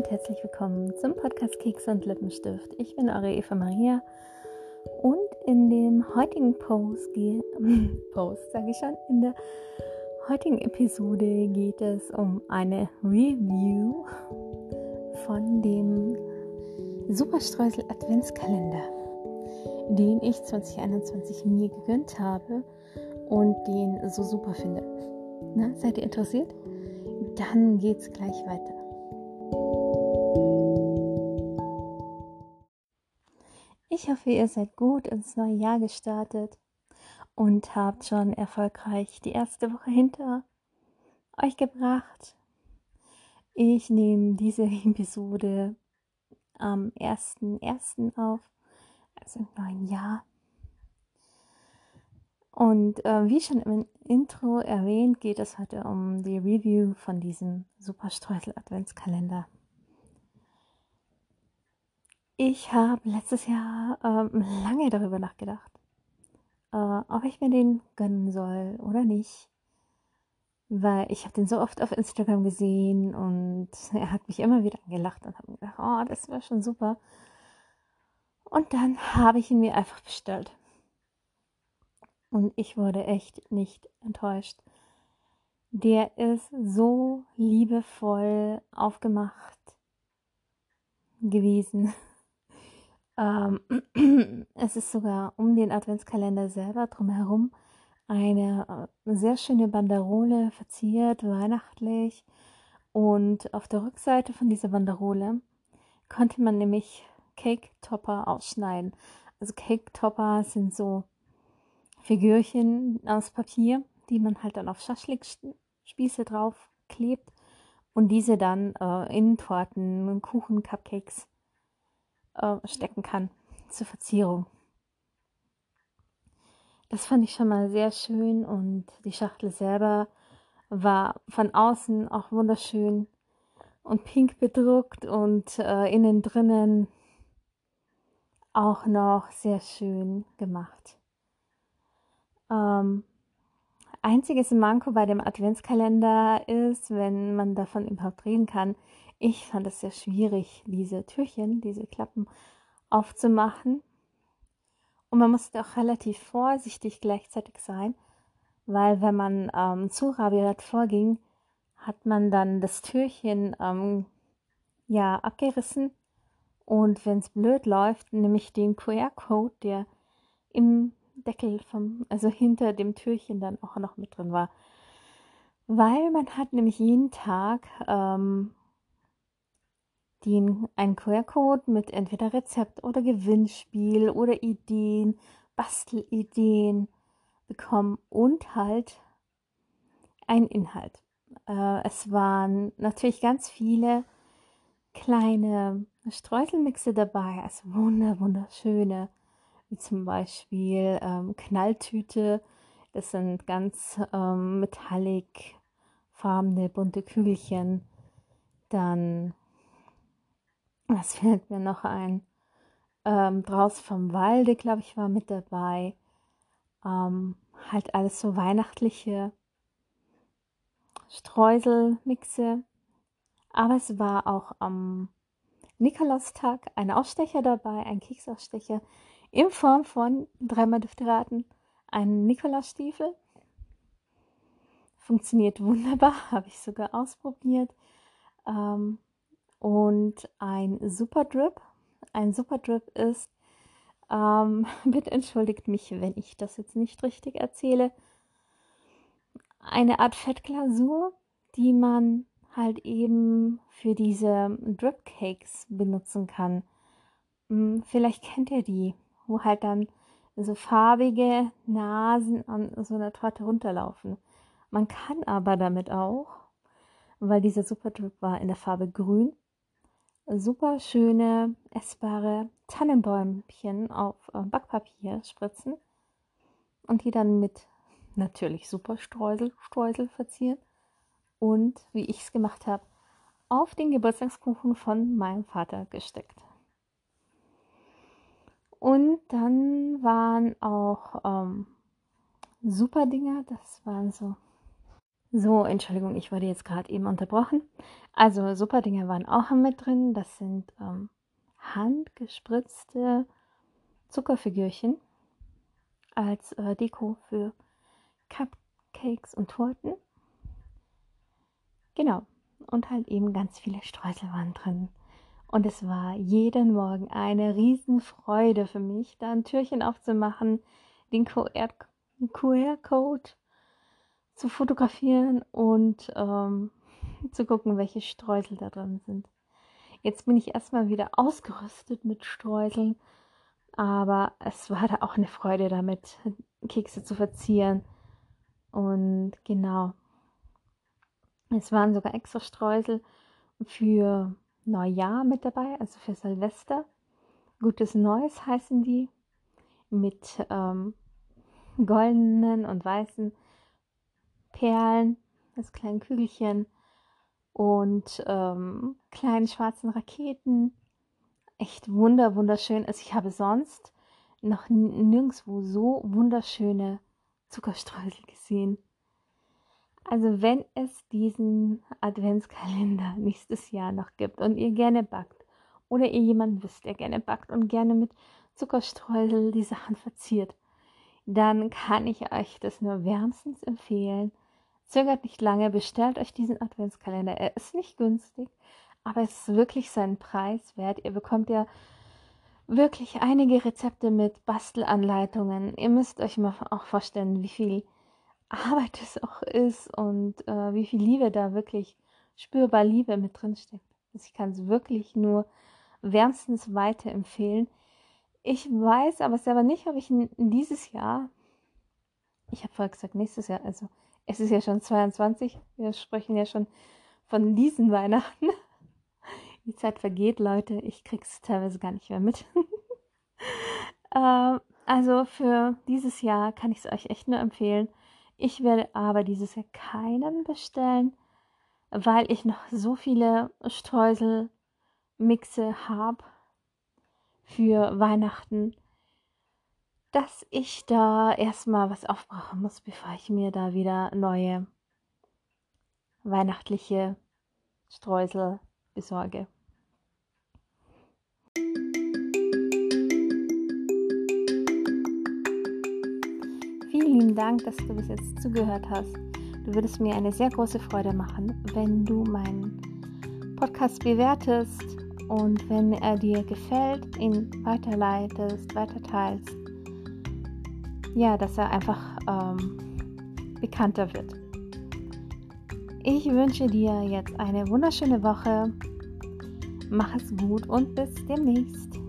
und herzlich willkommen zum Podcast Keks und Lippenstift. Ich bin eure Eva Maria und in dem heutigen Post, Post sage ich schon, in der heutigen Episode geht es um eine Review von dem Superstreusel Adventskalender, den ich 2021 mir gegönnt habe und den so super finde. Na, seid ihr interessiert? Dann geht's gleich weiter. Ich hoffe, ihr seid gut ins neue Jahr gestartet und habt schon erfolgreich die erste Woche hinter euch gebracht. Ich nehme diese Episode am 1.1. auf, also im neuen Jahr. Und äh, wie schon im Intro erwähnt, geht es heute um die Review von diesem Superstreusel Adventskalender. Ich habe letztes Jahr ähm, lange darüber nachgedacht, äh, ob ich mir den gönnen soll oder nicht. Weil ich habe den so oft auf Instagram gesehen und er hat mich immer wieder angelacht und habe gedacht, oh, das wäre schon super. Und dann habe ich ihn mir einfach bestellt. Und ich wurde echt nicht enttäuscht. Der ist so liebevoll aufgemacht gewesen. Ähm, es ist sogar um den Adventskalender selber drumherum eine äh, sehr schöne Banderole verziert, weihnachtlich. Und auf der Rückseite von dieser Banderole konnte man nämlich Cake Topper ausschneiden. Also Cake Topper sind so Figürchen aus Papier, die man halt dann auf Schaschlikspieße drauf klebt und diese dann äh, in Torten, Kuchen, Cupcakes äh, stecken kann zur Verzierung. Das fand ich schon mal sehr schön und die Schachtel selber war von außen auch wunderschön und pink bedruckt und äh, innen drinnen auch noch sehr schön gemacht. Ähm, einziges Manko bei dem Adventskalender ist, wenn man davon überhaupt reden kann, ich fand es sehr schwierig, diese Türchen, diese Klappen aufzumachen. Und man musste auch relativ vorsichtig gleichzeitig sein, weil wenn man ähm, zu rabiat vorging, hat man dann das Türchen ähm, ja abgerissen und wenn es blöd läuft, nämlich den QR-Code, der im Deckel vom, also hinter dem Türchen dann auch noch mit drin war. Weil man hat nämlich jeden Tag ähm, den einen QR-Code mit entweder Rezept oder Gewinnspiel oder Ideen, Bastelideen bekommen und halt ein Inhalt. Äh, es waren natürlich ganz viele kleine Streuselmixe dabei, also wunder, wunderschöne, wie zum Beispiel ähm, Knalltüte. Das sind ganz ähm, metallic farbene bunte Kügelchen. Dann was fällt mir noch ein? Ähm, draus vom Walde, glaube ich, war mit dabei. Ähm, halt alles so weihnachtliche Streuselmixe. Aber es war auch am Nikolaustag ein Ausstecher dabei, ein Keksausstecher in Form von dreimal Düfteraten, ein Nikolausstiefel. Funktioniert wunderbar, habe ich sogar ausprobiert. Ähm, und ein Super Drip. Ein Super Drip ist, ähm, bitte entschuldigt mich, wenn ich das jetzt nicht richtig erzähle, eine Art Fettglasur, die man halt eben für diese Drip Cakes benutzen kann. Hm, vielleicht kennt ihr die, wo halt dann so farbige Nasen an so einer Torte runterlaufen. Man kann aber damit auch, weil dieser Super Drip war in der Farbe grün, super schöne essbare Tannenbäumchen auf äh, Backpapier spritzen und die dann mit natürlich super Streusel, Streusel verzieren und wie ich es gemacht habe, auf den Geburtstagskuchen von meinem Vater gesteckt. Und dann waren auch ähm, super Dinger, das waren so So, Entschuldigung, ich wurde jetzt gerade eben unterbrochen. Also Superdinge waren auch mit drin. Das sind ähm, handgespritzte Zuckerfigürchen als äh, Deko für Cupcakes und Torten. Genau. Und halt eben ganz viele Streusel waren drin. Und es war jeden Morgen eine Riesenfreude für mich, da ein Türchen aufzumachen, den QR-Code zu fotografieren und ähm, zu gucken, welche Streusel da drin sind. Jetzt bin ich erstmal wieder ausgerüstet mit Streuseln, aber es war da auch eine Freude damit, Kekse zu verzieren. Und genau, es waren sogar extra Streusel für Neujahr mit dabei, also für Silvester. Gutes Neues heißen die, mit ähm, goldenen und weißen Perlen, das kleine Kügelchen und ähm, kleinen schwarzen Raketen. Echt wunder, wunderschön. Also ich habe sonst noch nirgendwo so wunderschöne Zuckerstreusel gesehen. Also wenn es diesen Adventskalender nächstes Jahr noch gibt und ihr gerne backt oder ihr jemanden wisst, der gerne backt und gerne mit Zuckerstreusel die Sachen verziert, dann kann ich euch das nur wärmstens empfehlen. Zögert nicht lange, bestellt euch diesen Adventskalender. Er ist nicht günstig, aber es ist wirklich seinen Preis wert. Ihr bekommt ja wirklich einige Rezepte mit Bastelanleitungen. Ihr müsst euch mal auch vorstellen, wie viel Arbeit es auch ist und äh, wie viel Liebe da wirklich spürbar Liebe mit drin steckt. Also ich kann es wirklich nur wärmstens weiterempfehlen. Ich weiß aber selber nicht, ob ich dieses Jahr, ich habe vorher gesagt nächstes Jahr, also es ist ja schon 22, wir sprechen ja schon von diesen Weihnachten. Die Zeit vergeht, Leute, ich krieg's teilweise gar nicht mehr mit. ähm, also für dieses Jahr kann ich es euch echt nur empfehlen. Ich werde aber dieses Jahr keinen bestellen, weil ich noch so viele Streuselmixe habe für Weihnachten dass ich da erstmal was aufbrauchen muss, bevor ich mir da wieder neue weihnachtliche Streusel besorge. Vielen lieben Dank, dass du bis jetzt zugehört hast. Du würdest mir eine sehr große Freude machen, wenn du meinen Podcast bewertest und wenn er dir gefällt, ihn weiterleitest, weiterteilst ja, dass er einfach ähm, bekannter wird. Ich wünsche dir jetzt eine wunderschöne Woche. Mach es gut und bis demnächst.